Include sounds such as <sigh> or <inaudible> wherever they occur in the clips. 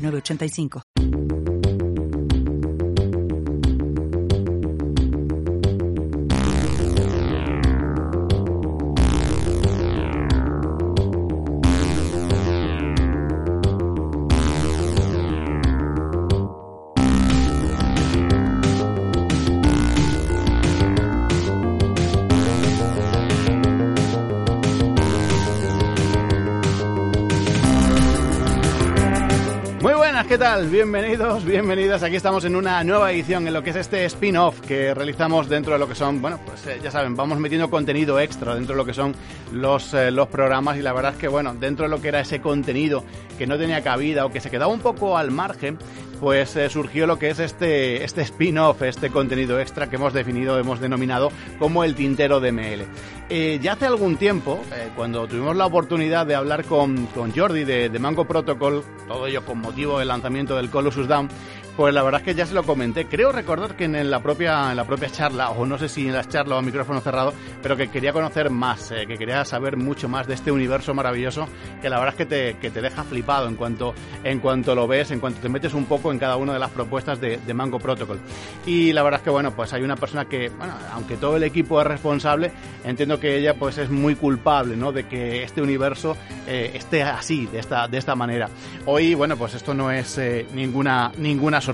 8985. Bienvenidos, bienvenidas. Aquí estamos en una nueva edición en lo que es este spin-off que realizamos dentro de lo que son, bueno, pues eh, ya saben, vamos metiendo contenido extra dentro de lo que son los, eh, los programas y la verdad es que, bueno, dentro de lo que era ese contenido que no tenía cabida o que se quedaba un poco al margen, pues eh, surgió lo que es este, este spin-off, este contenido extra que hemos definido, hemos denominado como el tintero de ML. Eh, ya hace algún tiempo, eh, cuando tuvimos la oportunidad de hablar con, con Jordi de, de, Mango Protocol, todo ello con motivo del lanzamiento del Colossus Down, pues la verdad es que ya se lo comenté. Creo recordar que en la propia, en la propia charla, o no sé si en la charla o a micrófono cerrado, pero que quería conocer más, eh, que quería saber mucho más de este universo maravilloso, que la verdad es que te, que te deja flipado en cuanto, en cuanto lo ves, en cuanto te metes un poco en cada una de las propuestas de, de Mango Protocol. Y la verdad es que, bueno, pues hay una persona que, bueno, aunque todo el equipo es responsable, entiendo que ella pues es muy culpable, ¿no? De que este universo eh, esté así, de esta, de esta manera. Hoy, bueno, pues esto no es eh, ninguna, ninguna sorpresa.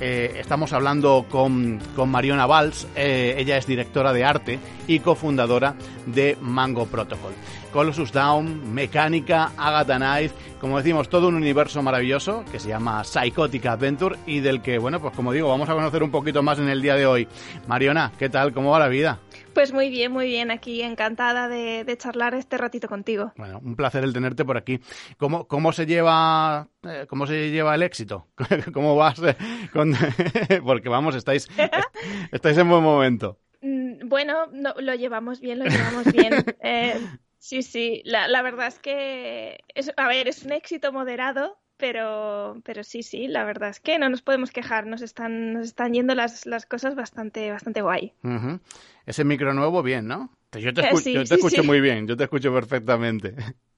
Eh, estamos hablando con, con Mariona Valls, eh, ella es directora de arte y cofundadora de Mango Protocol. Colossus Down, Mecánica, Agatha Knife, como decimos, todo un universo maravilloso que se llama Psychotic Adventure y del que, bueno, pues como digo, vamos a conocer un poquito más en el día de hoy. Mariona, ¿qué tal? ¿Cómo va la vida? Pues muy bien, muy bien. Aquí encantada de, de, charlar este ratito contigo. Bueno, un placer el tenerte por aquí. ¿Cómo, cómo se lleva eh, cómo se lleva el éxito? <laughs> ¿Cómo vas? Con... <laughs> Porque vamos, estáis, <laughs> estáis en buen momento. Bueno, no, lo llevamos bien, lo llevamos bien. Eh, sí, sí. La, la, verdad es que, es, a ver, es un éxito moderado, pero, pero sí, sí, la verdad es que no nos podemos quejar, nos están, nos están yendo las, las cosas bastante, bastante guay. Uh -huh. Ese micro nuevo, bien, ¿no? Yo te, escu sí, yo te sí, escucho sí. muy bien, yo te escucho perfectamente.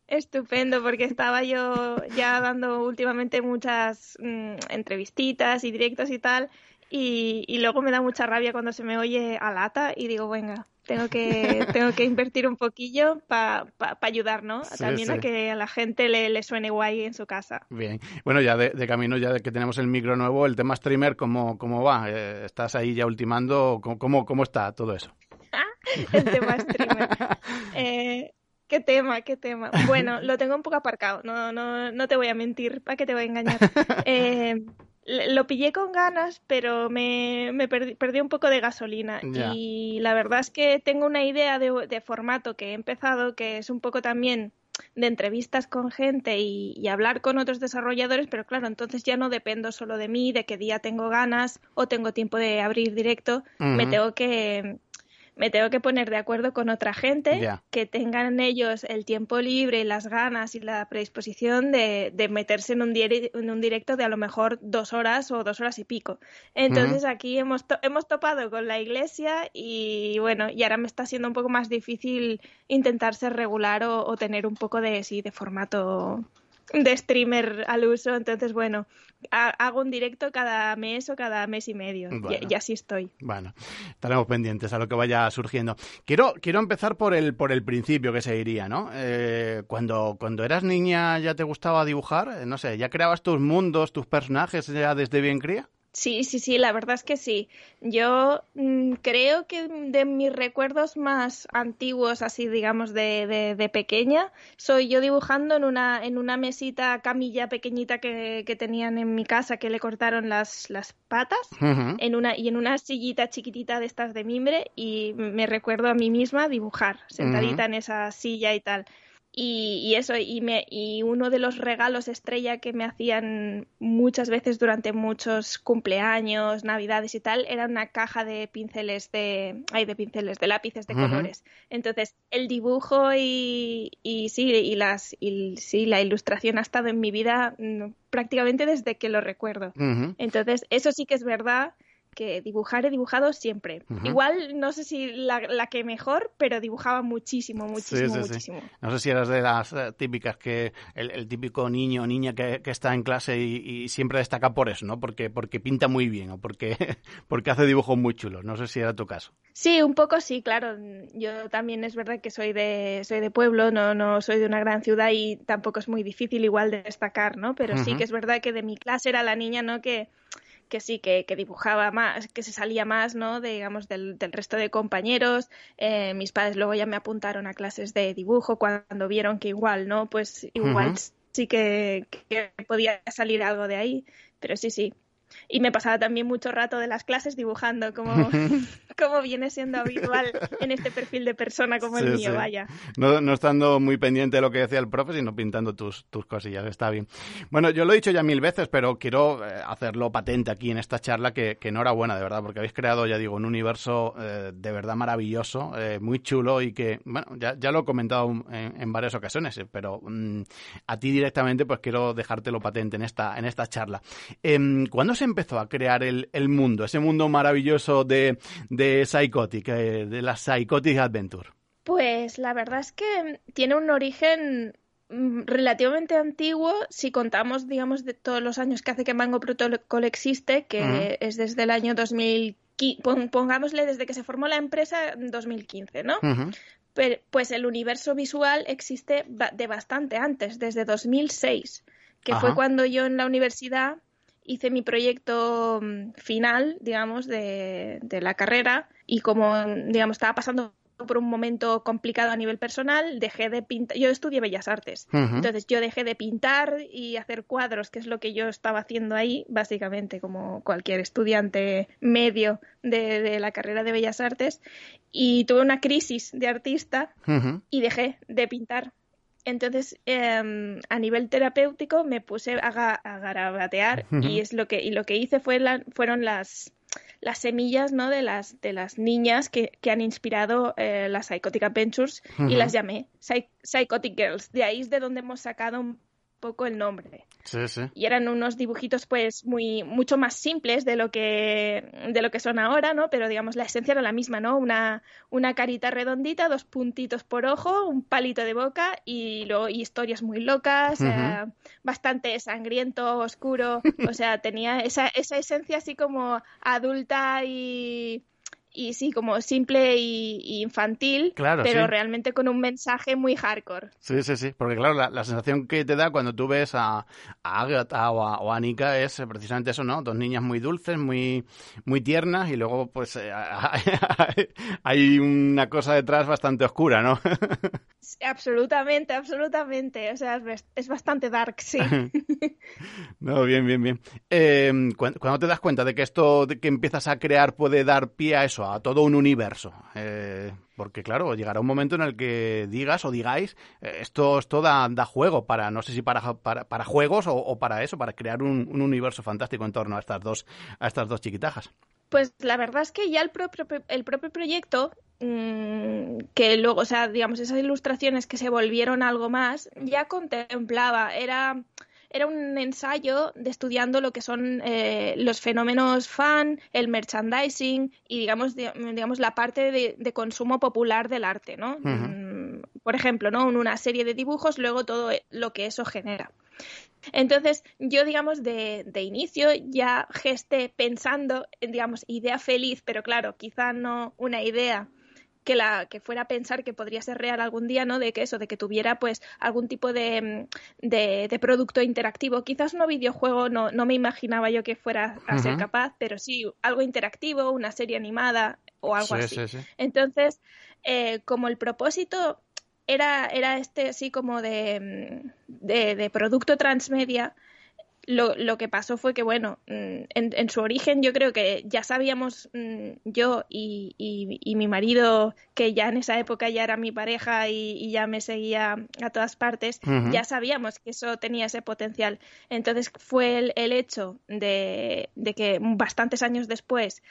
Estupendo, porque estaba yo ya dando últimamente muchas mmm, entrevistitas y directos y tal, y, y, luego me da mucha rabia cuando se me oye a lata y digo, venga, tengo que, tengo que invertir un poquillo para pa, pa ayudar, ¿no? Sí, También sí. a que a la gente le, le, suene guay en su casa. Bien. Bueno, ya de, de, camino, ya que tenemos el micro nuevo, el tema streamer, ¿cómo, cómo va? Eh, ¿Estás ahí ya ultimando? ¿Cómo, cómo está todo eso? <laughs> el tema streamer. eh, ¿Qué tema? ¿Qué tema? Bueno, lo tengo un poco aparcado, no, no, no te voy a mentir, ¿para qué te voy a engañar? <laughs> Eh, lo pillé con ganas, pero me, me perdí, perdí, un poco de gasolina. Yeah. Y la verdad es que tengo una idea de, de, formato que he empezado, que es un poco también de entrevistas con gente y, y, hablar con otros desarrolladores, pero claro, entonces ya no dependo solo de mí, de qué día tengo ganas o tengo tiempo de abrir directo, uh -huh. me tengo que me tengo que poner de acuerdo con otra gente yeah. que tengan ellos el tiempo libre, las ganas y la predisposición de, de meterse en un, en un, directo de a lo mejor dos horas o dos horas y pico. Entonces uh -huh. aquí hemos, to hemos topado con la iglesia y bueno, y ahora me está siendo un poco más difícil intentar ser regular o, o tener un poco de, sí, de formato de streamer al uso, entonces bueno, hago un directo cada mes o cada mes y medio bueno, y, y, así estoy. Bueno, estaremos pendientes a lo que vaya surgiendo. Quiero, quiero empezar por el, por el principio que se diría, ¿no? Eh, cuando, cuando eras niña ya te gustaba dibujar, no sé, ya creabas tus mundos, tus personajes ya desde bien cría. Sí, sí, sí, la verdad es que sí. Yo mmm, creo que de mis recuerdos más antiguos, así digamos de, de, de, pequeña, soy yo dibujando en una, en una mesita camilla pequeñita que, que tenían en mi casa que le cortaron las, las patas uh -huh. en una, y en una sillita chiquitita de estas de mimbre y me recuerdo a mí misma dibujar, sentadita uh -huh. en esa silla y tal. Y, eso, y, me, y uno de los regalos estrella que me hacían muchas veces durante muchos cumpleaños, navidades y tal, era una caja de pinceles de, ay, de pinceles, de lápices de colores. Entonces, el dibujo y, y sí, y las, y, sí, la ilustración ha estado en mi vida mm, prácticamente desde que lo recuerdo. Entonces, eso sí que es verdad que dibujar he dibujado siempre. Igual no sé si la, que mejor, pero dibujaba muchísimo, muchísimo, muchísimo. No sé si eras de las eh, típicas que el, típico niño o niña que, está en clase y, siempre destaca por eso, ¿no? Porque, porque pinta muy bien o porque, <laughs> porque hace dibujos muy chulos. No sé si era tu caso. Sí, un poco sí, claro. Yo también es verdad que soy de, soy de pueblo, no, no soy de una gran ciudad y tampoco es muy difícil igual de destacar, ¿no? Pero sí que es verdad que de mi clase era la niña, ¿no? Que que sí, que, dibujaba más, que se salía más, ¿no? digamos, del, resto de compañeros. Eh, mis padres luego ya me apuntaron a clases de dibujo cuando vieron que igual, ¿no? Pues igual sí que, que, podía salir algo de ahí. Pero sí, sí, y me pasaba también mucho rato de las clases dibujando, como, <laughs> como viene siendo habitual en este perfil de persona como el mío, vaya. No, no, estando muy pendiente de lo que decía el profe, sino pintando tus, tus cosillas, está bien. Bueno, yo lo he dicho ya mil veces, pero quiero eh, hacerlo patente aquí en esta charla, que, que enhorabuena, de verdad, porque habéis creado, ya digo, un universo eh, de verdad maravilloso, eh, muy chulo y que, bueno, ya, ya lo he comentado en, varias ocasiones, pero mm, a ti directamente pues quiero dejártelo patente en esta, en esta charla. Em, ¿Cuándo se empezó a crear el, mundo, ese mundo maravilloso de, de Psychotic, eh, de la Psychotic Adventure? Pues la verdad es que tiene un origen mm, relativamente antiguo si contamos, digamos, de todos los años que hace que Mango Protocol existe, que es desde el año 2015, pongámosle desde que se formó la empresa en 2015, ¿no? pues el universo visual existe de bastante antes, desde 2006, que fue cuando yo en la universidad hice mi proyecto mm, final, digamos, de, de la carrera y como, digamos, estaba pasando por un momento complicado a nivel personal, dejé de pintar. Yo estudié Bellas Artes, entonces yo dejé de pintar y hacer cuadros, que es lo que yo estaba haciendo ahí, básicamente, como cualquier estudiante medio de, la carrera de Bellas Artes, y tuve una crisis de artista y dejé de pintar. Entonces, em, a nivel terapéutico me puse a, garabatear y es lo que y lo que hice fue fueron las las semillas ¿no? de las de las niñas que, que han inspirado eh, las Psychotic Adventures y las llamé Psychotic Girls. De ahí es de donde hemos sacado poco el nombre. Sí, sí. Y eran unos dibujitos pues muy mucho más simples de lo que de lo que son ahora, ¿no? Pero digamos la esencia era la misma, ¿no? Una una carita redondita, dos puntitos por ojo, un palito de boca y luego historias muy locas, eh, bastante sangriento, oscuro, o sea, tenía esa esa esencia así como adulta y y sí, como simple y, infantil, pero realmente con un mensaje muy hardcore. Sí, sí, sí, porque claro, la, sensación que te da cuando tú ves a, Agatha o a, o Nika es precisamente eso, ¿no? Dos niñas muy dulces, muy, muy tiernas y luego pues eh, <laughs> hay una cosa detrás bastante oscura, ¿no? <laughs> absolutamente, absolutamente, o sea, es, bastante dark, sí. <laughs> no, bien, bien, bien. Em, cuando te das cuenta de que esto que empiezas a crear puede dar pie a eso, a todo un universo. Eh, porque claro, llegará un momento en el que digas o digáis, eh, esto, esto da, juego para, no sé si para, para, juegos o, para eso, para crear un, universo fantástico en torno a estas dos, a estas dos chiquitajas. Pues la verdad es que ya el propio, el propio proyecto, mm, que luego, o sea, digamos, esas ilustraciones que se volvieron algo más, ya contemplaba, era era un ensayo de estudiando lo que son eh, los fenómenos fan, el merchandising y digamos, digamos la parte de, consumo popular del arte, ¿no? Mm, por ejemplo, ¿no? Una serie de dibujos, luego todo lo que eso genera. Entonces, yo, digamos, de, de, inicio ya gesté pensando, digamos, idea feliz, pero claro, quizá no una idea que la que fuera a pensar que podría ser real algún día, ¿no? De que eso, de que tuviera pues algún tipo de, de, producto interactivo. Quizás no videojuego, no, no me imaginaba yo que fuera a ser capaz, pero sí algo interactivo, una serie animada o algo así. Entonces, eh, como el propósito era, era este así como de, de, de producto transmedia, lo, lo, que pasó fue que, bueno, mm, en, en, su origen yo creo que ya sabíamos mm, yo y, y, y, mi marido, que ya en esa época ya era mi pareja y, y ya me seguía a todas partes, uh -huh. ya sabíamos que eso tenía ese potencial. Entonces fue el, el hecho de, de que bastantes años después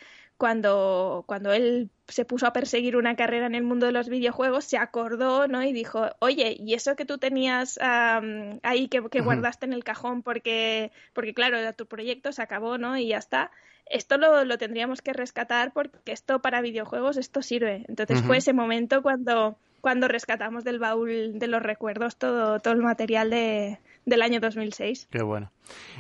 cuando, cuando él se puso a perseguir una carrera en el mundo de los videojuegos, se acordó, ¿no? Y dijo, oye, ¿y eso que tú tenías um, ahí que, que, guardaste en el cajón porque, porque, claro, era tu proyecto, se acabó, ¿no? Y ya está. Esto lo, lo tendríamos que rescatar porque esto para videojuegos, esto sirve. Entonces uh -huh. fue ese momento cuando, cuando rescatamos del baúl de los recuerdos todo, todo el material de, del año 2006. Qué bueno.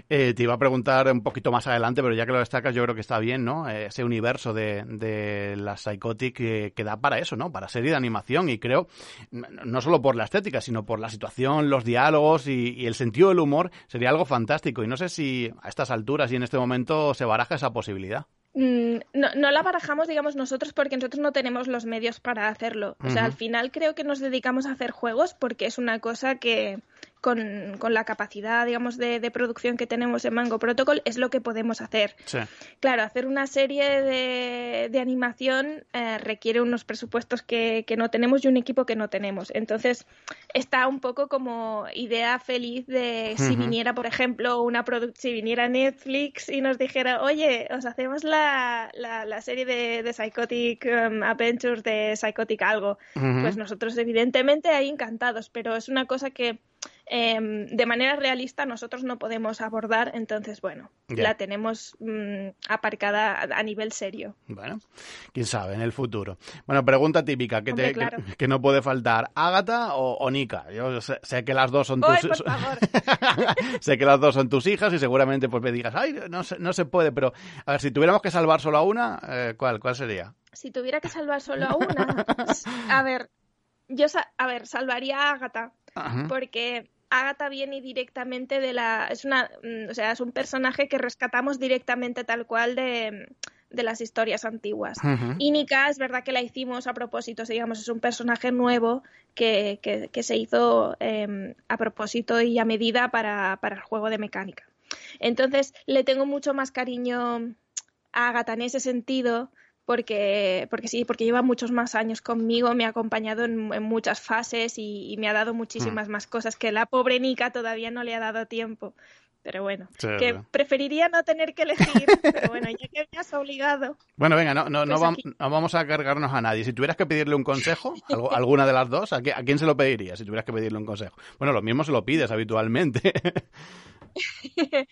Eh, te iba a preguntar un poquito más adelante, pero ya que lo destacas, yo creo que está bien, ¿no? Eh, ese universo de, de la Psychotic que, que, da para eso, ¿no? Para serie de animación y creo, no solo por la estética, sino por la situación, los diálogos y, y el sentido del humor, sería algo fantástico. Y no sé si a estas alturas y en este momento se baraja esa posibilidad. Mm, no, no, la barajamos, digamos, nosotros porque nosotros no tenemos los medios para hacerlo. O sea, uh -huh. al final creo que nos dedicamos a hacer juegos porque es una cosa que con, con la capacidad, digamos, de, de, producción que tenemos en Mango Protocol es lo que podemos hacer. Sí. Claro, hacer una serie de, de animación eh, requiere unos presupuestos que, que, no tenemos y un equipo que no tenemos. Entonces, está un poco como idea feliz de si uh -huh. viniera, por ejemplo, una si viniera Netflix y nos dijera, oye, os hacemos la la, la, serie de, de Psychotic um, Adventures de Psychotic algo. Uh -huh. Pues nosotros, evidentemente, ahí encantados, pero es una cosa que eh, de manera realista nosotros no podemos abordar, entonces, bueno, yeah. la tenemos mmm, aparcada a, a, nivel serio. Bueno, quién sabe, en el futuro. Bueno, pregunta típica que, Hombre, te, claro. <laughs> que, que, no puede faltar, ¿Ágata o, o Nika? Yo sé, sé, que las dos son tus... por <laughs> favor. <laughs> sé que las dos son tus hijas y seguramente pues me digas, ay, no se, no se puede, pero a ver, si tuviéramos que salvar solo a una, eh, ¿cuál, ¿cuál sería? Si tuviera que salvar solo a una, a ver, yo, a ver, salvaría a Ágata, porque Agatha viene directamente de la. Es una. Mm, o sea, es un personaje que rescatamos directamente tal cual de, de las historias antiguas. Uh -huh. Y Nika, es verdad que la hicimos a propósito, digamos, es un personaje nuevo que, que, que se hizo eh, a propósito y a medida para, para el juego de mecánica. Entonces, le tengo mucho más cariño a Agatha en ese sentido porque, porque sí, porque lleva muchos más años conmigo, me ha acompañado en, en muchas fases y, y, me ha dado muchísimas mm. más cosas que la pobre Nika todavía no le ha dado tiempo. Pero bueno, sí, que preferiría no tener que elegir, <laughs> pero bueno, ya que me has obligado. Bueno, venga, no, no, pues no, no, vamos a cargarnos a nadie. Si tuvieras que pedirle un consejo, <laughs> alguna de las dos, ¿a, ¿a quién se lo pedirías si tuvieras que pedirle un consejo? Bueno, lo mismo se lo pides habitualmente. <laughs>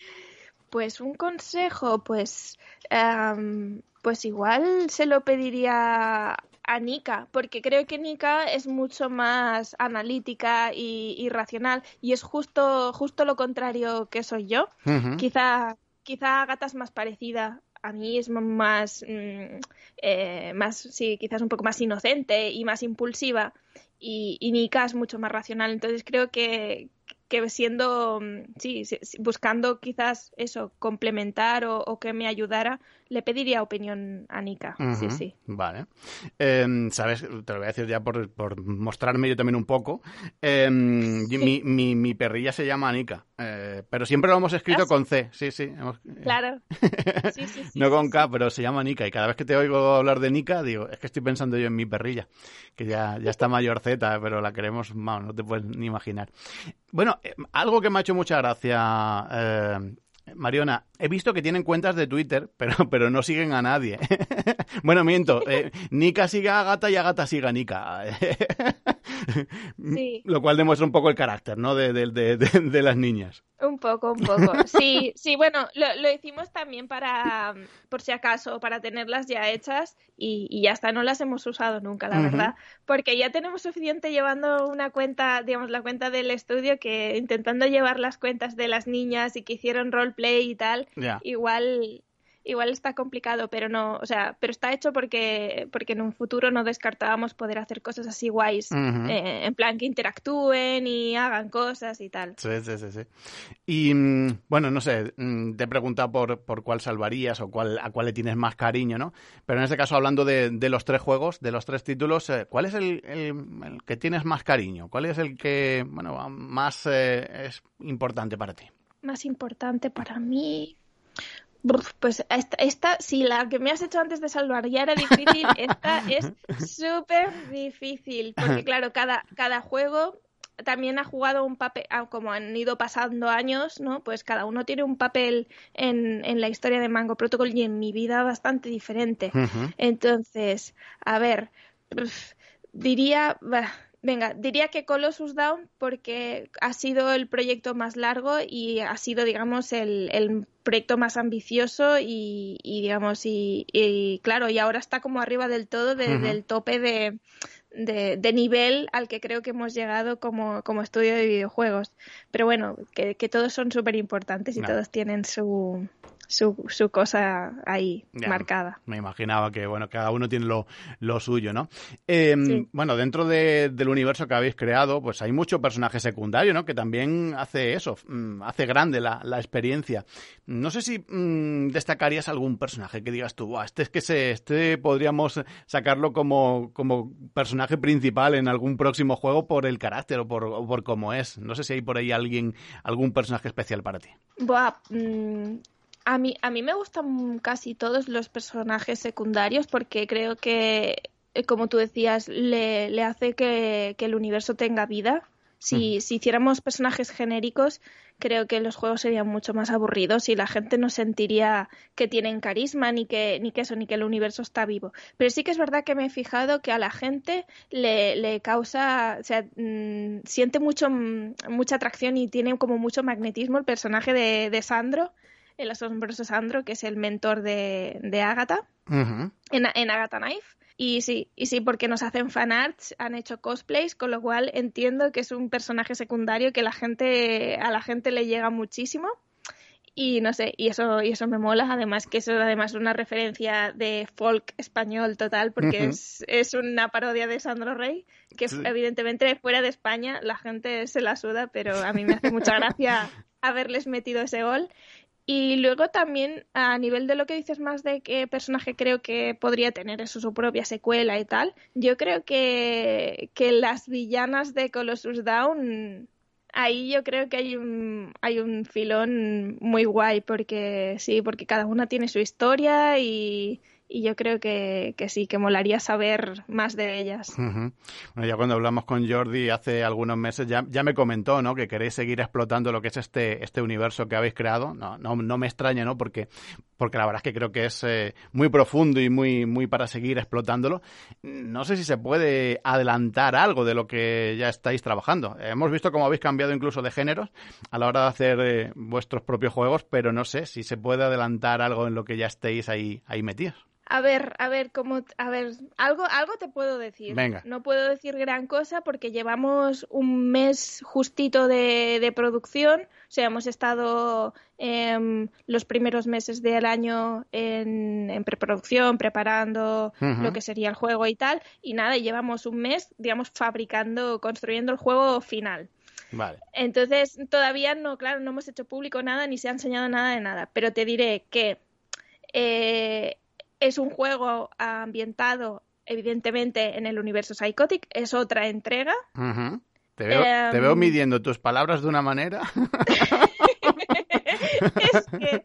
pues un consejo, pues um, pues igual se lo pediría a Nika, porque creo que Nika es mucho más analítica y, y racional y es justo, justo lo contrario que soy yo. Uh -huh. Quizá, quizá Agatha es más parecida a mí es más, mm, eh, más, sí, quizás un poco más inocente y más impulsiva y, y Nika es mucho más racional. Entonces creo que, que siendo, mm, sí, buscando quizás eso, complementar o, o, que me ayudara, le pediría opinión a Nika. Uh -huh. Sí, sí. Vale. Eh, Sabes, te lo voy a decir ya por, por mostrarme yo también un poco. Eh, mi, <laughs> mi, mi, perrilla se llama Nika, eh, pero siempre lo hemos escrito ¿Ah, con C. Sí, sí. Hemos... Claro. <laughs> Sí, sí, no con K, pero se llama Nika. Y cada vez que te oigo hablar de Nika, digo, es que estoy pensando yo en mi perrilla, que ya, ya está mayor Z, pero la queremos, no, no te puedes ni imaginar. Bueno, eh, algo que me ha hecho mucha gracia, eh, Mariona, he visto que tienen cuentas de Twitter, <laughs> pero, pero no siguen a nadie. <laughs> bueno, miento, eh, Nika sigue a Gata y Agata sigue a Nika. <laughs> sí. <laughs> Lo cual demuestra un poco el carácter, ¿no? De, de, de, de, las niñas. Un poco, un poco. Sí, sí, bueno, lo, lo, hicimos también para, por si acaso, para tenerlas ya hechas y, y ya está, no las hemos usado nunca, la uh -huh. verdad, porque ya tenemos suficiente llevando una cuenta, digamos, la cuenta del estudio que intentando llevar las cuentas de las niñas y que hicieron roleplay y tal, yeah. igual igual está complicado, pero no, o sea, pero está hecho porque, porque en un futuro no descartábamos poder hacer cosas así guays, uh -huh. eh, en plan que interactúen y hagan cosas y tal. Sí, sí, sí, sí. Y mm, bueno, no sé, mm, te he preguntado por, por cuál salvarías o cuál, a cuál le tienes más cariño, ¿no? Pero en este caso, hablando de, de los tres juegos, de los tres títulos, eh, ¿cuál es el, el, el, que tienes más cariño? ¿Cuál es el que, bueno, más eh, es importante para ti? más importante para mí. Pues esta, esta, si la que me has hecho antes de salvar ya era difícil, esta es súper difícil, porque claro, cada, cada juego también ha jugado un papel, ah, como han ido pasando años, ¿no? Pues cada uno tiene un papel en, en la historia de Mango Protocol y en mi vida bastante diferente. Entonces, a ver, diría, venga, diría que Colossus Down porque ha sido el proyecto más largo y ha sido, digamos, el, el proyecto más ambicioso y, y digamos, y, y, claro, y ahora está como arriba del todo del tope de de, de, nivel al que creo que hemos llegado como, como estudio de videojuegos. Pero bueno, que, que todos son súper importantes y no. todos tienen su, su, su cosa ahí ya, marcada. Me imaginaba que, bueno, cada uno tiene lo, lo suyo, ¿no? Eh, sí. Bueno, dentro de, del universo que habéis creado, pues hay mucho personaje secundario, ¿no? Que también hace eso, mm, hace grande la, la experiencia. No sé si mmm, destacarías algún personaje que digas tú, este es que se, este podríamos sacarlo como, como personaje principal en algún próximo juego por el carácter o por, o por cómo es. No sé si hay por ahí alguien, algún personaje especial para ti. Buah, mmm a mí, a mí me gustan casi todos los personajes secundarios porque creo que, eh, como tú decías, le, le hace que, que, el universo tenga vida. Si, mm. si, hiciéramos personajes genéricos, creo que los juegos serían mucho más aburridos y la gente no sentiría que tienen carisma ni que, ni que eso, ni que el universo está vivo. Pero sí que es verdad que me he fijado que a la gente le, le causa, o sea, mmm, siente mucho, mucha atracción y tiene como mucho magnetismo el personaje de, de Sandro el asombroso Sandro, que es el mentor de, de Agatha, uh -huh. en, en Agatha Knife. Y sí, y sí, porque nos hacen fanarts, han hecho cosplays, con lo cual entiendo que es un personaje secundario que la gente, a la gente le llega muchísimo. Y no sé, y eso, y eso me mola, además que eso además una referencia de folk español total, porque uh -huh. es, es, una parodia de Sandro Rey, que sí. evidentemente fuera de España la gente se la suda, pero a mí me hace mucha gracia <laughs> haberles metido ese gol. Y luego también, a nivel de lo que dices más de qué personaje creo que podría tener eso, su propia secuela y tal, yo creo que, que las villanas de Colossus Down, ahí yo creo que hay un, hay un filón muy guay, porque sí, porque cada una tiene su historia y, y yo creo que, que, sí, que molaría saber más de ellas. Bueno, ya cuando hablamos con Jordi hace algunos meses ya, ya me comentó ¿no? que queréis seguir explotando lo que es este, este universo que habéis creado. No, no, no me extraña, ¿no? Porque, porque la verdad es que creo que es eh, muy profundo y muy, muy para seguir explotándolo. No sé si se puede adelantar algo de lo que ya estáis trabajando. Hemos visto cómo habéis cambiado incluso de géneros a la hora de hacer eh, vuestros propios juegos, pero no sé si se puede adelantar algo en lo que ya estéis ahí, ahí metidos. A ver, a ver, cómo, a ver, algo, algo te puedo decir. Venga. No puedo decir gran cosa porque llevamos un mes justito de, de producción. O sea, hemos estado eh, los primeros meses del año en, en preproducción, preparando uh -huh. lo que sería el juego y tal. Y nada, llevamos un mes, digamos, fabricando, construyendo el juego final. Vale. Entonces, todavía no, claro, no hemos hecho público nada ni se ha enseñado nada de nada. Pero te diré que eh, es un juego ambientado, evidentemente, en el universo Psychotic. Es otra entrega. Uh -huh. te, veo, te, veo, midiendo tus palabras de una manera. <laughs> es, que,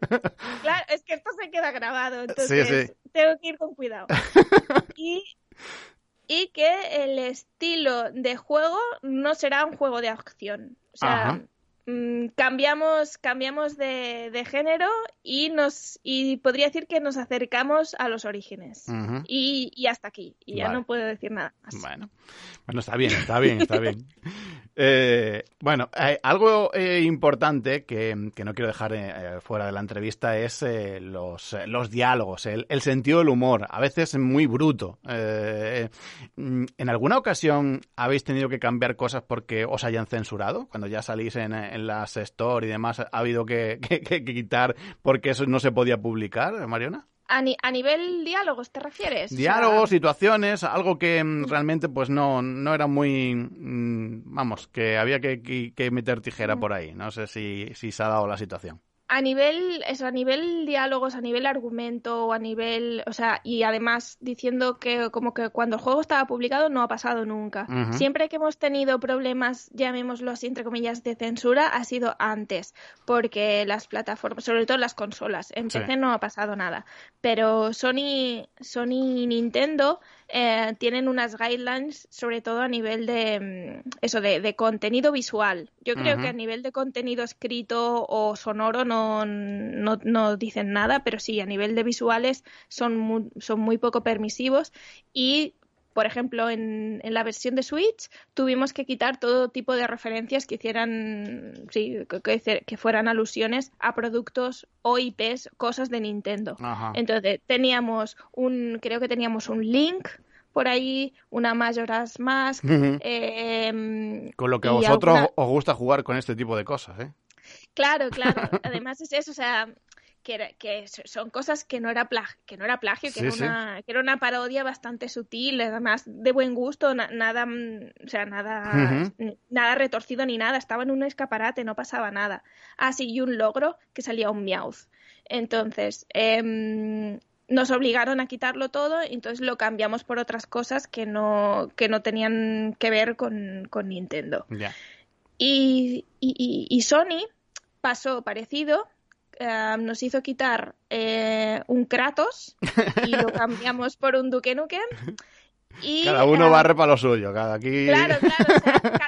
claro, es que esto se queda grabado, entonces sí, sí. tengo que ir con cuidado. <laughs> y, y que el estilo de juego no será un juego de acción. O sea, Ajá Mm, cambiamos, cambiamos de, de, género y nos y podría decir que nos acercamos a los orígenes. Uh -huh. y, y, hasta aquí. Y ya no puedo decir nada más. Bueno, bueno está bien, está bien, está bien. <laughs> Eh, bueno, eh, algo eh, importante que, que, no quiero dejar eh, fuera de la entrevista es eh, los, los diálogos, el, sentido del humor, a veces muy bruto. Eh, mm, ¿En alguna ocasión habéis tenido que cambiar cosas porque os hayan censurado? Cuando ya salís en, en las store y demás, ¿ha habido que, <laughs> que, que quitar porque eso no se podía publicar, Mariona? A, ni, a, nivel diálogos, ¿te refieres? Diálogos, o sea... situaciones, algo que mm, realmente pues no, no era muy... Mmm, vamos, que había que, que, que meter tijera mm. por ahí. No sé si, si se ha dado la situación. A nivel, eso, a nivel diálogos, a nivel argumento, a nivel, o sea, y además diciendo que como que cuando el juego estaba publicado no ha pasado nunca. Siempre que hemos tenido problemas, llamémoslo así, entre comillas, de censura, ha sido antes, porque las plataformas, sobre todo las consolas, en PC no ha pasado nada. Pero Sony, Sony y Nintendo eh, tienen unas guidelines, sobre todo a nivel de mm, eso, de, contenido visual. Yo creo que a nivel de contenido escrito o sonoro no, no, dicen nada, pero sí, a nivel de visuales son muy, son muy poco permisivos y por ejemplo, en, en, la versión de Switch tuvimos que quitar todo tipo de referencias que hicieran, sí, que, que fueran alusiones a productos o IPs, cosas de Nintendo. Entonces, teníamos un, creo que teníamos un Link por ahí, una Majora's Mask. Em, con lo que a vosotros os gusta jugar con este tipo de cosas, ¿eh? Claro, claro. <laughs> Además es eso, o sea, que, son cosas que no era plagio, que no era plagio, que, era una, que era una parodia bastante sutil, además de buen gusto, nada, o sea, nada, nada retorcido ni nada, estaba en un escaparate, no pasaba nada. Ah, sí, y un logro que salía un Meowth. Entonces, em, nos obligaron a quitarlo todo, y entonces lo cambiamos por otras cosas que no, que no tenían que ver con, Nintendo. Y, y, y Sony pasó parecido, eh, nos hizo quitar eh, un Kratos y lo <laughs> cambiamos por un Duke Nukem. Y, cada uno barre para lo suyo, cada aquí. Claro, claro.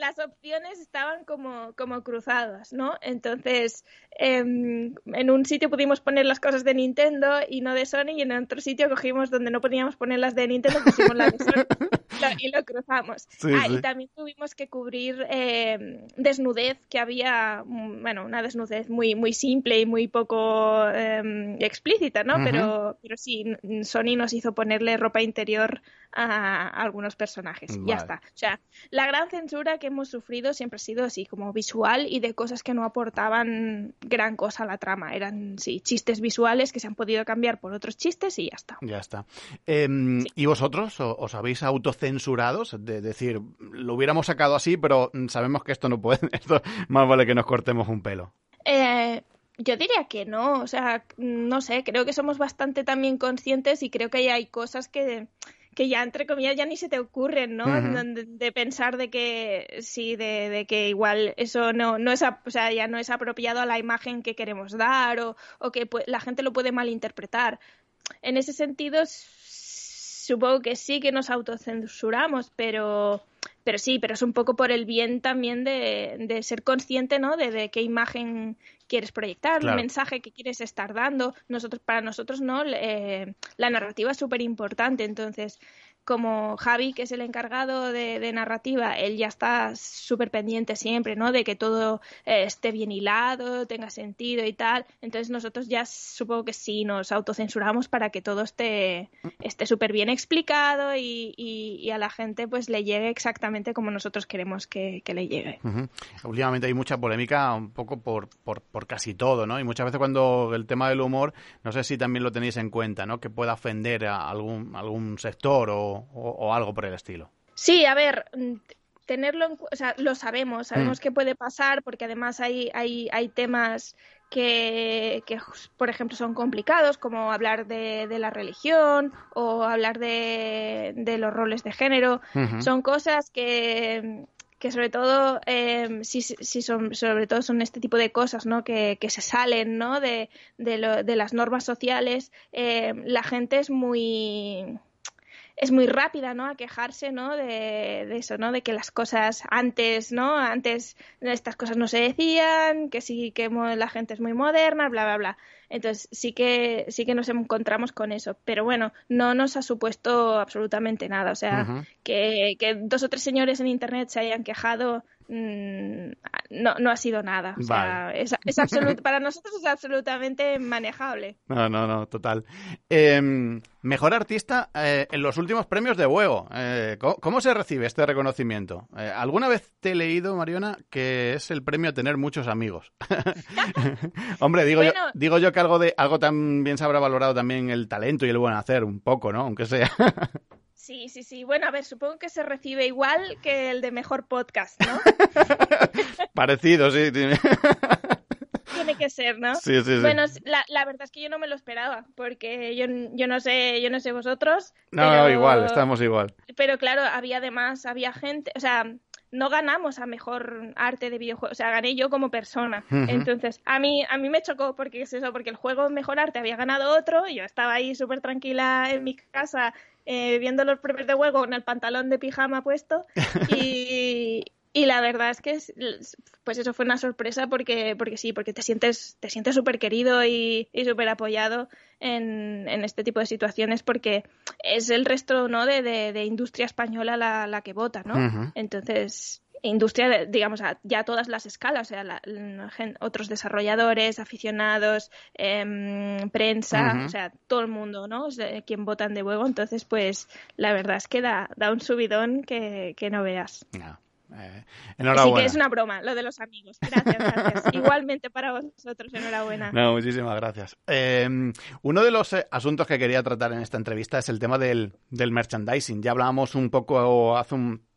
Las opciones estaban como, como cruzadas, ¿no? Entonces, em, en un sitio pudimos poner las cosas de Nintendo y no de Sony, y en otro sitio cogimos donde no podíamos poner las de Nintendo, pusimos las de Sony <laughs> y lo cruzamos. ah, y también tuvimos que cubrir em, desnudez, que había, bueno, una desnudez muy, muy simple y muy poco em, explícita, ¿no? pero, pero sí, Sony nos hizo ponerle ropa interior a, algunos personajes. Ya está. O sea, la gran censura que hemos sufrido siempre ha sido así, como visual y de cosas que no aportaban gran cosa a la trama. Eran, sí, chistes visuales que se han podido cambiar por otros chistes y ya está. Ya está. Em, ¿Y vosotros os habéis autocensurado? De decir, lo hubiéramos sacado así, pero sabemos que esto no puede, <laughs> esto más vale que nos cortemos un pelo. Eh, yo diría que no, o sea, no sé, creo que somos bastante también conscientes y creo que hay cosas que que ya entre comillas ya ni se te ocurren, ¿no? de, pensar de que sí, de, que igual eso no, no es, o sea, ya no es apropiado a la imagen que queremos dar o, o que la gente lo puede malinterpretar. En ese sentido, supongo que sí que nos autocensuramos, pero, pero sí, pero es un poco por el bien también de, de ser consciente, ¿no? De, de, qué imagen quieres proyectar, el mensaje que quieres estar dando. Nosotros, para nosotros, ¿no? Eh, la narrativa es súper importante, entonces como Javi, que es el encargado de, narrativa, él ya está súper pendiente siempre, ¿no? De que todo eh, esté bien hilado, tenga sentido y tal. Entonces nosotros ya supongo que sí nos autocensuramos para que todo esté esté súper bien explicado y, a la gente pues le llegue exactamente como nosotros queremos que, le llegue. Últimamente hay mucha polémica un poco por, por, por casi todo, ¿no? Y muchas veces cuando el tema del humor, no sé si también lo tenéis en cuenta, ¿no? Que pueda ofender a algún, algún sector o o, algo por el estilo. Sí, a ver, mm, tenerlo en, o sea, lo sabemos, sabemos mm. que puede pasar porque además hay, hay, hay temas que, que, por ejemplo, son complicados, como hablar de, de la religión o hablar de, de, los roles de género. Son cosas que, que sobre todo eh, si, si, son sobre todo son este tipo de cosas no que, que se salen no de, de, lo, de las normas sociales eh, la gente es muy es muy rápida, ¿no? A quejarse, ¿no? De, eso, ¿no? De que las cosas antes, ¿no? Antes estas cosas no se decían, que sí que la gente es muy moderna, bla, bla, bla. Entonces sí que sí que nos encontramos con eso, pero bueno, no nos ha supuesto absolutamente nada. O sea, que, que dos o tres señores en internet se hayan quejado Mm, no, no ha sido nada. es, para nosotros es absolutamente manejable. No, no, no, total. Em, mejor artista eh, en los últimos premios de juego. Eh, ¿cómo, se recibe este reconocimiento? Eh, ¿Alguna vez te he leído, Mariona, que es el premio a tener muchos amigos? <laughs> Hombre, digo, yo, digo yo que algo, de, algo también se habrá valorado también el talento y el buen hacer, un poco, ¿no? Aunque sea. <laughs> Sí, sí, sí. Bueno, a ver, supongo que se recibe igual que el de mejor podcast, ¿no? <laughs> Parecido, sí. en <laughs> tiene que ser, ¿no? Sí, sí, sí. Bueno, la, la, verdad es que yo no me lo esperaba, porque yo, yo no sé, yo no sé vosotros. No, pero... igual, estamos igual. Pero claro, había además, había gente, o sea, no ganamos a mejor arte de videojuego, o sea, gané yo como persona. Entonces, a mí, a mí me chocó porque es eso, porque el juego mejor arte había ganado otro, y yo estaba ahí súper tranquila en mi casa eh, viendo los premios de juego con el pantalón de pijama puesto <laughs> y, y la verdad es que, pues eso fue una sorpresa porque, porque sí, porque te sientes, te sientes súper querido y, y súper apoyado en, en, este tipo de situaciones porque es el resto, ¿no? De, de, industria española la, la, que vota, ¿no? Entonces, industria, digamos, a ya todas las escalas, o sea, la, la, otros desarrolladores, aficionados, eh, prensa, uh -huh. o sea, todo el mundo, ¿no? O sea, quien votan de huevo. Entonces, pues, la verdad es que da, da un subidón que, que no veas. No. Eh, enhorabuena. Sí que es una broma, lo de los amigos. Gracias, gracias. <laughs> Igualmente para vosotros, enhorabuena. No, muchísimas gracias. Eh, uno de los eh, asuntos que quería tratar en esta entrevista es el tema del, del merchandising. Ya hablábamos un poco hace un,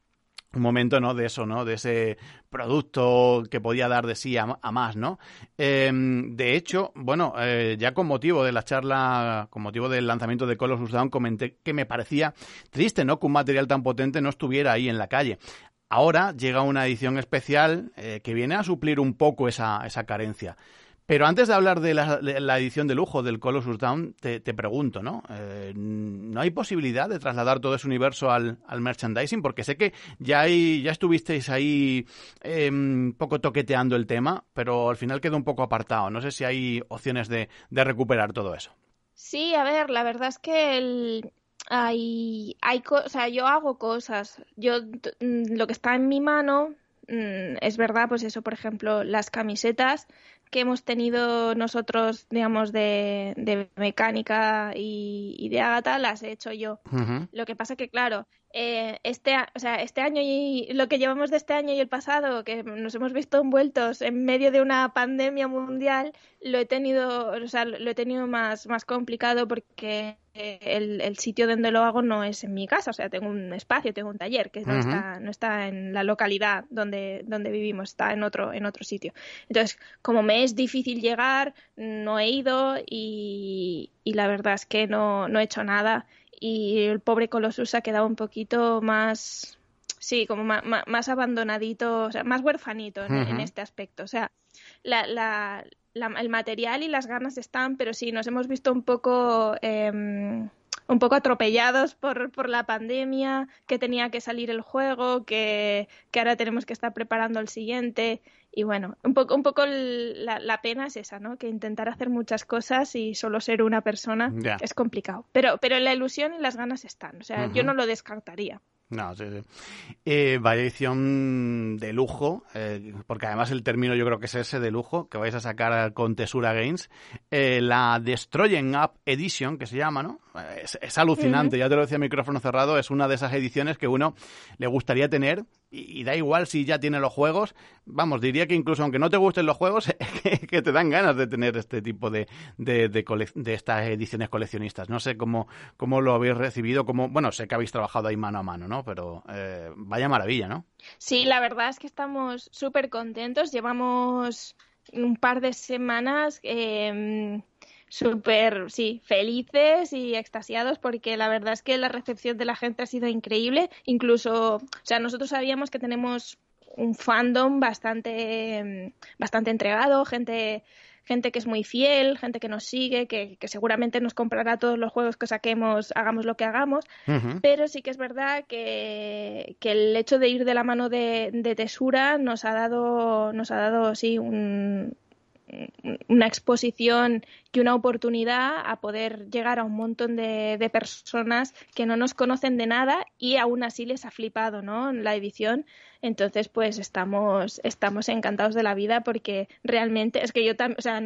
un momento, ¿no? De eso, ¿no? De ese producto que podía dar de sí a, más, ¿no? Eh, de hecho, bueno, eh, ya con motivo de la charla, con motivo del lanzamiento de Colossus Down, comenté que me parecía triste, ¿no? Que un material tan potente no estuviera ahí en la calle. Ahora llega una edición especial eh, que viene a suplir un poco esa, esa carencia. Pero antes de hablar de la, edición de lujo del Colossus Down, te, te pregunto, ¿no? Eh, ¿No hay posibilidad de trasladar todo ese universo al, al merchandising? Porque sé que ya, hay, ya estuvisteis ahí eh, un poco toqueteando el tema, pero al final quedó un poco apartado. No sé si hay opciones de, de recuperar todo eso. Sí, a ver, la verdad es que el, hay, hay o sea, yo hago cosas. Yo lo que está en mi mano es verdad, pues eso, por ejemplo, las camisetas que hemos tenido nosotros, digamos, de, de mecánica y, y, de Ágata, las he hecho yo. Uh -huh. Lo que pasa que, claro, eh, este, o sea, este año y lo que llevamos de este año y el pasado, que nos hemos visto envueltos en medio de una pandemia mundial, lo he tenido, o sea, lo he tenido más, más complicado porque el, el, sitio donde lo hago no es en mi casa, o sea, tengo un espacio, tengo un taller que no, uh -huh. está, no está en la localidad donde, donde vivimos, está en otro, en otro sitio. Entonces, como me es difícil llegar, no he ido y, y la verdad es que no, no he hecho nada y el pobre Colossus ha quedado un poquito más, sí, como más, más abandonadito, o sea, más huerfanito en, uh -huh. en este aspecto. O sea, la, la, la, el material y las ganas están, pero sí, nos hemos visto un poco... Eh, un poco atropellados por, por la pandemia, que tenía que salir el juego, que, que ahora tenemos que estar preparando el siguiente. Y bueno, un poco, un poco la, la, pena es esa, ¿no? Que intentar hacer muchas cosas y solo ser una persona yeah. es complicado. Pero, pero la ilusión y las ganas están. O sea, uh -huh. yo no lo descartaría. No, sí, sí. Eh, vaya edición de lujo, eh, porque además el término yo creo que es ese de lujo, que vais a sacar con Tesura Games. Eh, la Destroying Up Edition, que se llama, ¿no? Es, es alucinante, uh -huh. ya te lo decía micrófono cerrado, es una de esas ediciones que uno le gustaría tener y, da igual si ya tiene los juegos. Vamos, diría que incluso aunque no te gusten los juegos, <laughs> que, que te dan ganas de tener este tipo de, de, de, de, estas ediciones coleccionistas. No sé cómo, cómo lo habéis recibido, cómo, bueno, sé que habéis trabajado ahí mano a mano, ¿no? Pero eh, vaya maravilla, ¿no? Sí, la verdad es que estamos súper contentos. Llevamos un par de semanas eh, súper, sí, felices y extasiados porque la verdad es que la recepción de la gente ha sido increíble. Incluso, o sea, nosotros sabíamos que tenemos un fandom bastante, bastante entregado, gente gente que es muy fiel, gente que nos sigue, que, que, seguramente nos comprará todos los juegos que saquemos, hagamos lo que hagamos, uh -huh. pero sí que es verdad que, que, el hecho de ir de la mano de, de Tesura nos ha dado, nos ha dado sí, un, una exposición y una oportunidad a poder llegar a un montón de, de, personas que no nos conocen de nada y aún así les ha flipado ¿no? la edición. Entonces, pues estamos, estamos encantados de la vida porque realmente es que yo también, o sea,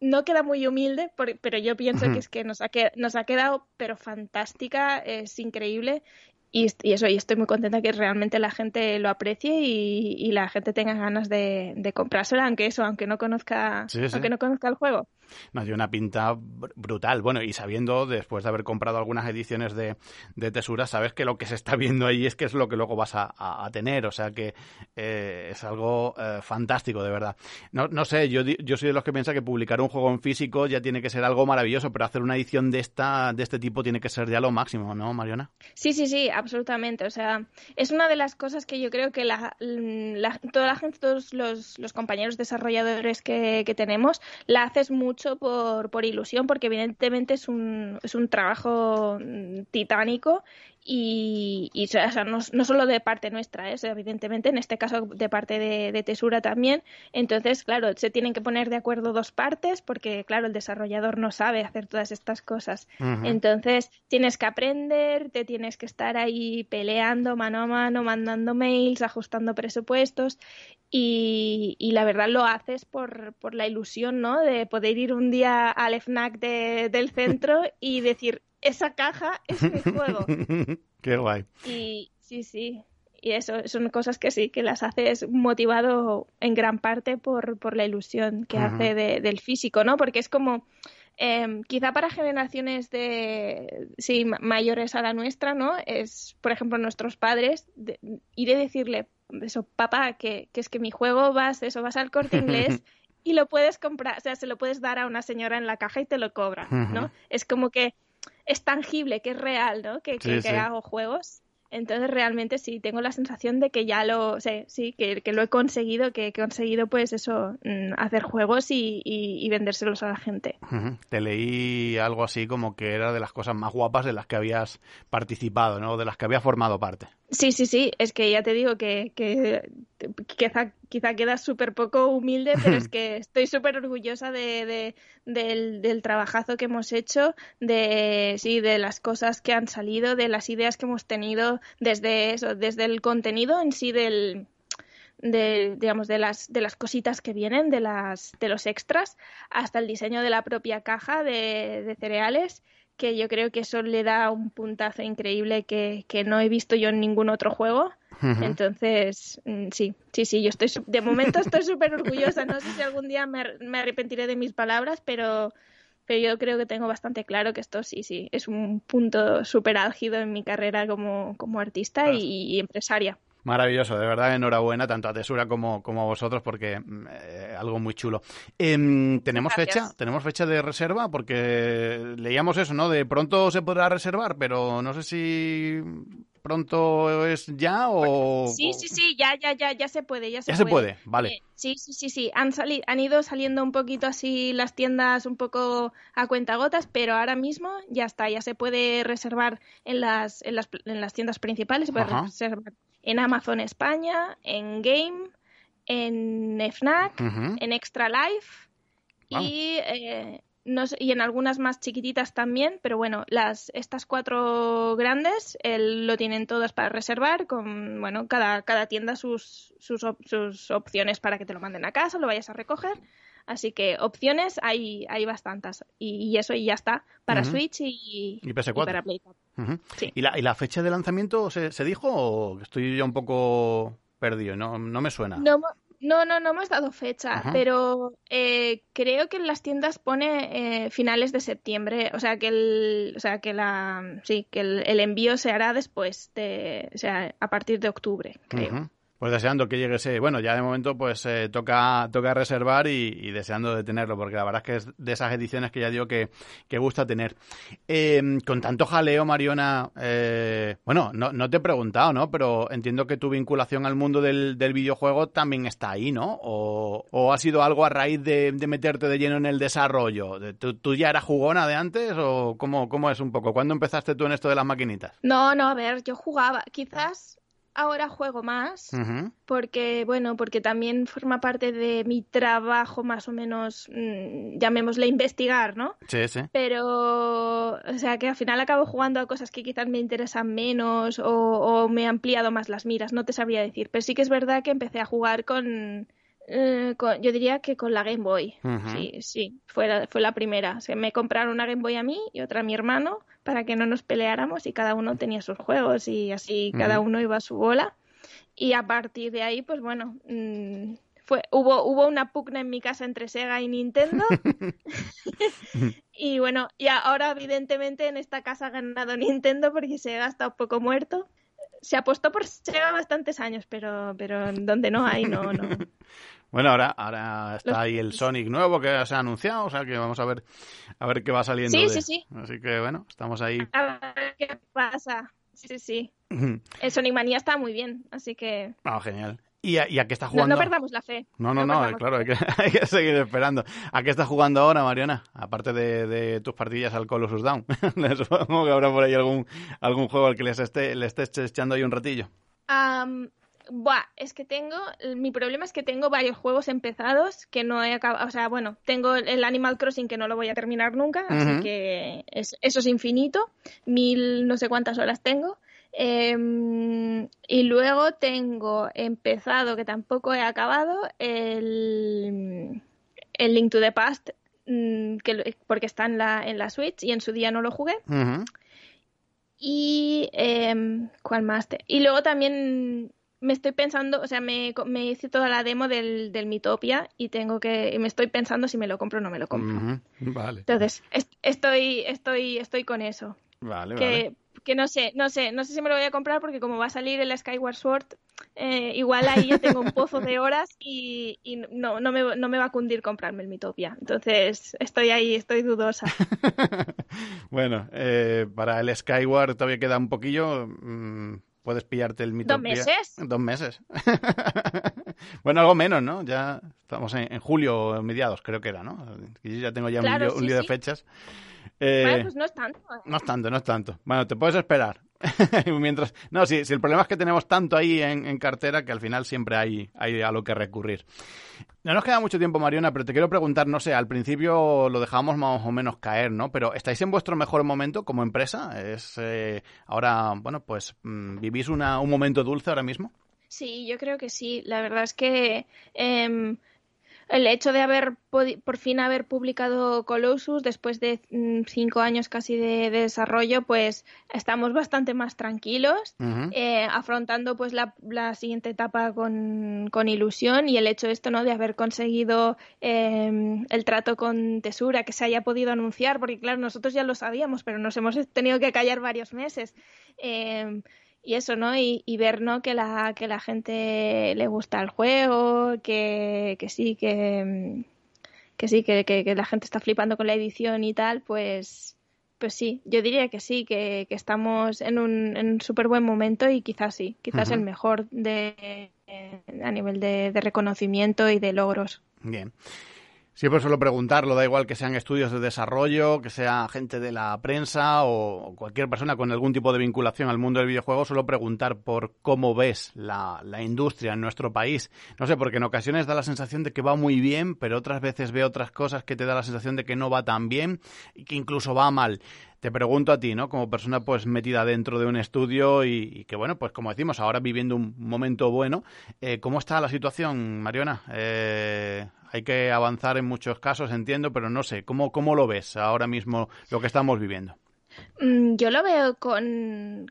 no queda muy humilde, pero yo pienso que es que nos ha, nos ha quedado pero fantástica, es increíble y, eso, y estoy muy contenta que realmente la gente lo aprecie y, la gente tenga ganas de, de comprárselo, aunque eso, aunque no conozca, aunque no conozca el juego. Nos dio una pinta brutal. Bueno, y sabiendo, después de haber comprado algunas ediciones de, de Tesura, sabes que lo que se está viendo ahí es que es lo que luego vas a, tener. O sea que eh, es algo eh, fantástico, de verdad. No, no sé, yo, yo soy de los que piensa que publicar un juego en físico ya tiene que ser algo maravilloso, pero hacer una edición de, esta, de este tipo tiene que ser ya lo máximo, ¿no, Mariona? Sí, sí, sí, absolutamente. O sea, es una de las cosas que yo creo que la, toda la gente, todos los, los compañeros desarrolladores que, que tenemos, la haces mucho por, por ilusión, porque evidentemente es un, es un trabajo titánico y, y o sea, no, no, solo de parte nuestra, ¿eh? evidentemente, en este caso de parte de, de, Tesura también. Entonces, claro, se tienen que poner de acuerdo dos partes porque, claro, el desarrollador no sabe hacer todas estas cosas. Entonces, tienes que aprender, te tienes que estar ahí peleando mano a mano, mandando mails, ajustando presupuestos y, y, la verdad lo haces por, por, la ilusión, ¿no? De poder ir un día al FNAC de, del centro <laughs> y decir, esa caja es mi juego. <laughs> Qué guay. Y sí, sí. Y eso son cosas que sí, que las haces motivado en gran parte por, por la ilusión que hace del físico, ¿no? Porque es como, em, quizá para generaciones de, sí, mayores a la nuestra, ¿no? Es, por ejemplo, nuestros padres, ir a decirle, eso, papá, que, que, es que mi juego vas, eso, vas al corte inglés <laughs> y lo puedes comprar, o sea, se lo puedes dar a una señora en la caja y te lo cobra, ¿no? Es como que es tangible, que es real, ¿no? Que, que, hago juegos. Entonces realmente sí, tengo la sensación de que ya lo sé, sí, que, que lo he conseguido, que he conseguido pues eso, mm, hacer juegos y, y, vendérselos a la gente. Te leí algo así como que era de las cosas más guapas de las que habías participado, ¿no? De las que habías formado parte. Sí, sí, sí, es que ya te digo que, que quizá, quizá queda súper poco humilde, pero es <laughs> que estoy súper orgullosa de, del, del, trabajazo que hemos hecho, de, sí, de las cosas que han salido, de las ideas que hemos tenido, desde eso, desde el contenido en sí del, de, digamos, de las, de las cositas que vienen, de, las, de los extras, hasta el diseño de la propia caja de, de cereales que yo creo que eso le da un puntazo increíble que, que no he visto yo en ningún otro juego. Entonces, mm, sí, sí, sí, yo estoy, de momento estoy súper orgullosa. No sé si algún día me, me, arrepentiré de mis palabras, pero, pero yo creo que tengo bastante claro que esto sí, sí, es un punto súper álgido en mi carrera como, como artista y empresaria. Maravilloso, de verdad, enhorabuena tanto a Tesura como, como a vosotros porque mm, eh, algo muy chulo. Em, ¿Tenemos fecha? ¿Tenemos fecha de reserva? Porque leíamos eso, ¿no? De pronto se podrá reservar, pero no sé si pronto es ya o... Sí, sí, sí, ya, ya, ya, ya se puede, ya se ya puede. se puede, vale. Eh, sí, sí, sí, sí, han, salido, han ido saliendo un poquito así las tiendas un poco a cuentagotas, pero ahora mismo ya está, ya se puede reservar en las, en las, en las tiendas principales, se puede reservar en Amazon España, en Game, en FNAC, en Extra Life y, eh, y en algunas más chiquititas también, pero bueno, las estas cuatro grandes lo tienen todas para reservar, con bueno, cada, cada tienda sus, sus, sus opciones para que te lo manden a casa, lo vayas a recoger. Así que opciones hay, hay bastantes. Y, eso y ya está para Switch y, para Play ¿Y, la, ¿Y la fecha de lanzamiento se, se dijo o estoy ya un poco perdido? No, no me suena. No, no, no, no hemos dado fecha, pero eh, creo que en las tiendas pone eh, finales de septiembre, o sea que el, o sea que la, sí, que el, envío se hará después de, o sea, a partir de octubre, creo. Pues deseando que llegue ese, bueno, ya de momento pues eh, toca, toca reservar y, deseando de tenerlo, porque la verdad es que es de esas ediciones que ya digo que, que gusta tener. Em, con tanto jaleo, Mariona, eh, bueno, no, no, te he preguntado, ¿no? Pero entiendo que tu vinculación al mundo del, del videojuego también está ahí, ¿no? O, o, ha sido algo a raíz de, de meterte de lleno en el desarrollo. ¿Tú, ¿Tú, ya eras jugona de antes o cómo, cómo es un poco? ¿Cuándo empezaste tú en esto de las maquinitas? No, no, a ver, yo jugaba. Quizás ahora juego más porque, bueno, porque también forma parte de mi trabajo más o menos, mm, llamémosle investigar, ¿no? Sí, sí. Pero, o sea, que al final acabo jugando a cosas que quizás me interesan menos o, me he ampliado más las miras, no te sabría decir. Pero sí que es verdad que empecé a jugar con Eh, yo diría que con la Game Boy. Sí, sí, fue la, fue la primera. Se me compraron una Game Boy a mí y otra a mi hermano para que no nos peleáramos y cada uno tenía sus juegos y así cada uno iba a su bola. Y a partir de ahí, pues bueno, mm, fue, hubo, hubo una pugna en mi casa entre Sega y Nintendo. <laughs> <laughs> y bueno, y ahora evidentemente en esta casa ha ganado Nintendo porque Sega está un poco muerto se apostó por Sega bastantes años, pero, pero donde no hay, no, no. <laughs> Bueno, ahora, ahora está ahí el Sonic nuevo que se ha anunciado, o sea que vamos a ver a ver qué va saliendo. Sí, sí, sí. Así que bueno, estamos ahí. A ver qué pasa. Sí, sí. <laughs> el Sonic Manía está muy bien, así que. Ah, genial. ¿Y a, qué está jugando? No, perdamos la fe. No, no, no, claro, <laughs> hay que, seguir esperando. ¿A qué está jugando ahora, Mariana? Aparte de, tus partidas al Colossus Down. <laughs> Supongo que habrá por ahí algún, algún juego al que les esté, le estés echando ahí un ratillo. buah, es que tengo. Mi problema es que tengo varios juegos empezados que no he acabado. O sea, bueno, tengo el Animal Crossing que no lo voy a terminar nunca, así que eso es infinito. Mil no sé cuántas horas tengo. Em, y luego tengo empezado, que tampoco he acabado, el, el Link to the Past, mm, que, porque está en la, en la Switch y en su día no lo jugué. Y em, ¿cuál más? Y luego también me estoy pensando, o sea, me, me hice toda la demo del, del Mitopia y tengo que, me estoy pensando si me lo compro o no me lo compro. Vale. Entonces, estoy, estoy, estoy con eso. Vale, que, que no sé, no sé, no sé si me lo voy a comprar porque como va a salir el Skyward Sword, eh, igual ahí ya tengo un pozo de horas y, no, no, me, no me va a cundir comprarme el Mitopia. Entonces estoy ahí, estoy dudosa. <laughs> bueno, eh, para el Skyward todavía queda un poquillo. Mm, puedes pillarte el Mitopia. ¿Dos meses? Dos meses. <laughs> bueno, algo menos, ¿no? Ya estamos en, julio, mediados, creo que era, ¿no? Yo ya tengo ya un lío, de fechas. Eh, pues no es tanto. ¿eh? No es tanto, no es tanto. Bueno, te puedes esperar. <laughs> Mientras, no, si, el problema es que tenemos tanto ahí en, cartera que al final siempre hay, hay a lo que recurrir. No nos queda mucho tiempo, Mariona, pero te quiero preguntar, no sé, al principio lo dejamos más o menos caer, ¿no? Pero ¿estáis en vuestro mejor momento como empresa? ¿Es eh, ahora, bueno, pues mm, vivís una, un momento dulce ahora mismo? Sí, yo creo que sí. La verdad es que em, el hecho de haber por fin haber publicado Colossus después de mm, cinco años casi de, desarrollo, pues estamos bastante más tranquilos, eh, afrontando pues la, siguiente etapa con, ilusión y el hecho de esto, ¿no? De haber conseguido em, el trato con Tesura, que se haya podido anunciar, porque claro, nosotros ya lo sabíamos, pero nos hemos tenido que callar varios meses. Em, y eso, ¿no? Y, ver, ¿no? Que la, que la gente le gusta el juego, que, que sí, que, que sí, que, que, la gente está flipando con la edición y tal, pues, pues sí, yo diría que sí, que, que estamos en un, en súper buen momento y quizás sí, quizás el mejor de, a nivel de, de reconocimiento y de logros. Bien. Siempre suelo preguntarlo, da igual que sean estudios de desarrollo, que sea gente de la prensa o cualquier persona con algún tipo de vinculación al mundo del videojuego, suelo preguntar por cómo ves la, la, industria en nuestro país. No sé, porque en ocasiones da la sensación de que va muy bien, pero otras veces veo otras cosas que te da la sensación de que no va tan bien y que incluso va mal. Te pregunto a ti, ¿no? Como persona pues metida dentro de un estudio y, que, bueno, pues como decimos, ahora viviendo un momento bueno, eh, ¿cómo está la situación, Mariona? Eh, hay que avanzar en muchos casos, entiendo, pero no sé, ¿cómo, cómo lo ves ahora mismo lo que estamos viviendo? Mm, yo lo veo con,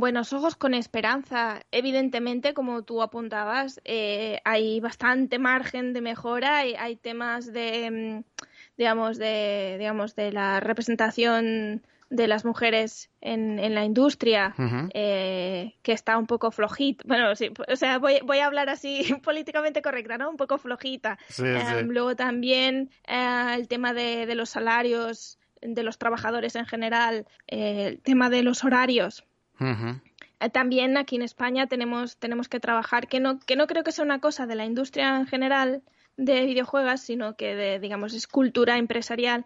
buenos ojos, con esperanza. Evidentemente, como tú apuntabas, eh, hay bastante margen de mejora, hay, hay temas de, mm, digamos, de, digamos, de la representación de las mujeres en, en la industria eh, que está un poco flojita. Bueno, sí, o sea, voy, voy a hablar así <laughs> políticamente correcta, ¿no? Un poco flojita. Em, luego también eh, el tema de, de, los salarios de los trabajadores en general, eh, el tema de los horarios. También aquí en España tenemos, tenemos que trabajar, que no, que no creo que sea una cosa de la industria en general de videojuegos, sino que de, digamos, es cultura empresarial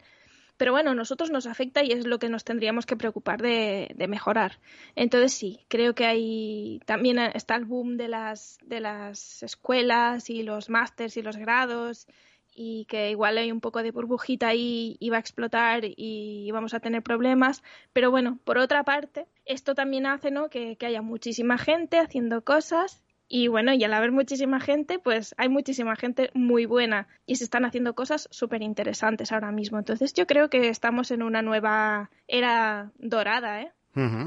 pero bueno, a nosotros nos afecta y es lo que nos tendríamos que preocupar de, mejorar. Entonces sí, creo que hay también está el boom de las, de las escuelas y los másters y los grados y que igual hay un poco de burbujita ahí y va a explotar y vamos a tener problemas. Pero bueno, por otra parte, esto también hace ¿no? que, que haya muchísima gente haciendo cosas Y bueno, y al haber muchísima gente, pues hay muchísima gente muy buena y se están haciendo cosas súper interesantes ahora mismo. Entonces yo creo que estamos en una nueva era dorada, ¿eh?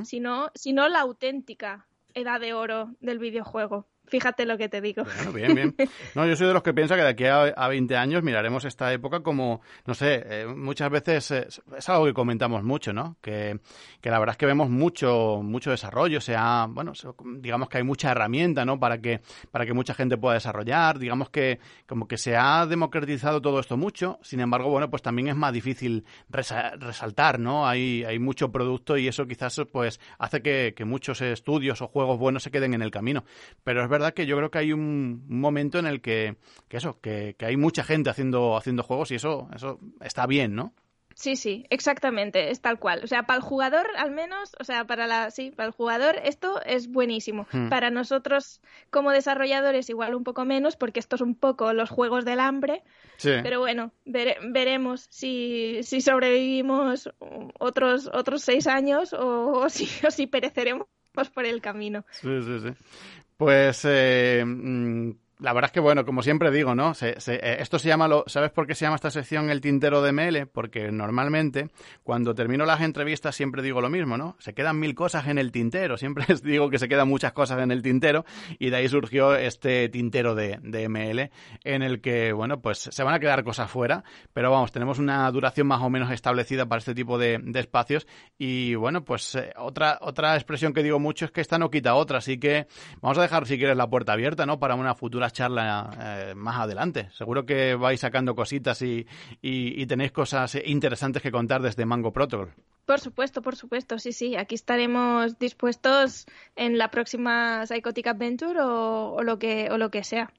si, no, si no la auténtica edad de oro del videojuego. Fíjate lo que te digo. bien, bien. No, yo soy de los que piensa que de aquí a, 20 años miraremos esta época como, no sé, eh, muchas veces es algo que comentamos mucho, ¿no? Que, que, la verdad es que vemos mucho, mucho desarrollo, sea, bueno, digamos que hay mucha herramienta, ¿no? Para que, para que mucha gente pueda desarrollar, digamos que como que se ha democratizado todo esto mucho, sin embargo, bueno, pues también es más difícil resaltar, ¿no? Hay, hay mucho producto y eso quizás pues hace que, que muchos estudios o juegos buenos se queden en el camino. Pero es verdad que yo creo que hay un, momento en el que, que eso, que, que, hay mucha gente haciendo, haciendo juegos y eso, eso está bien, ¿no? Sí, sí, exactamente, es tal cual. O sea, para el jugador al menos, o sea, para la, sí, para el jugador esto es buenísimo. Hmm. Para nosotros como desarrolladores igual un poco menos, porque esto es un poco los juegos del hambre. Sí. Pero bueno, veremos si, si sobrevivimos otros otros seis años o, si, o si pereceremos por el camino. Sí, sí, sí. Pues eh, mm, la verdad es que, bueno, como siempre digo, ¿no? Eh, esto se llama, lo, ¿sabes por qué se llama esta sección el tintero de ML? Porque normalmente, cuando termino las entrevistas, siempre digo lo mismo, ¿no? Se quedan mil cosas en el tintero. Siempre <laughs> digo que se quedan muchas cosas en el tintero. Y de ahí surgió este tintero de, de ML, en el que, bueno, pues se van a quedar cosas fuera. Pero vamos, tenemos una duración más o menos establecida para este tipo de, espacios. Y bueno, pues eh, otra, otra expresión que digo mucho es que esta no quita otra. Así que vamos a dejar, si quieres, la puerta abierta, ¿no? Para una futura charla eh, más adelante. Seguro que vais sacando cositas y, tenéis cosas interesantes que contar desde Mango Protocol. Por supuesto, por supuesto, sí, sí. Aquí estaremos dispuestos en la próxima Psychotic Adventure o, lo, que, o lo que sea.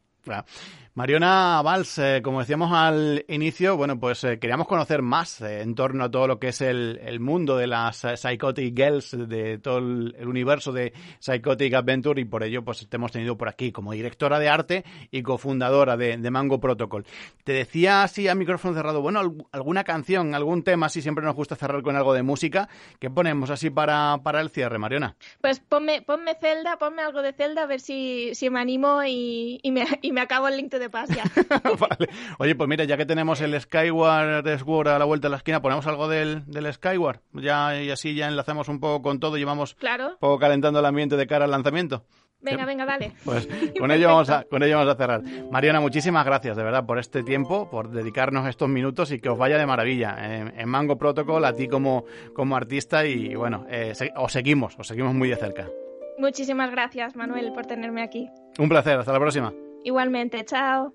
Mariona Valls, eh, como decíamos al inicio, bueno, pues eh, queríamos conocer más eh, en torno a todo lo que es el, mundo de las Psychotic Girls, de todo el, universo de Psychotic Adventure y por ello pues te hemos tenido por aquí como directora de arte y cofundadora de, Mango Protocol. Te decía así a micrófono cerrado, bueno, alguna canción, algún tema, así siempre nos gusta cerrar con algo de música. ¿Qué ponemos así para, para el cierre, Mariona? Pues ponme, ponme Zelda, ponme algo de Zelda a ver si, si me animo y, y, me, y me acabo el link de <laughs> Oye, pues mira, ya que tenemos el Skyward Sword a la vuelta de la esquina, ponemos algo del, del Skyward. Ya, y así ya enlazamos un poco con todo y vamos claro. un poco calentando el ambiente de cara al lanzamiento. Venga, venga, dale. Pues <laughs> con ello, vamos a, con ello vamos a cerrar. Mariana, muchísimas gracias, de verdad, por este tiempo, por dedicarnos estos minutos y que os vaya de maravilla. En, Mango Protocol, a ti como, como artista y bueno, eh, os seguimos, os seguimos muy de cerca. Muchísimas gracias, Manuel, por tenerme aquí. Un placer, hasta la próxima. Igualmente, chao.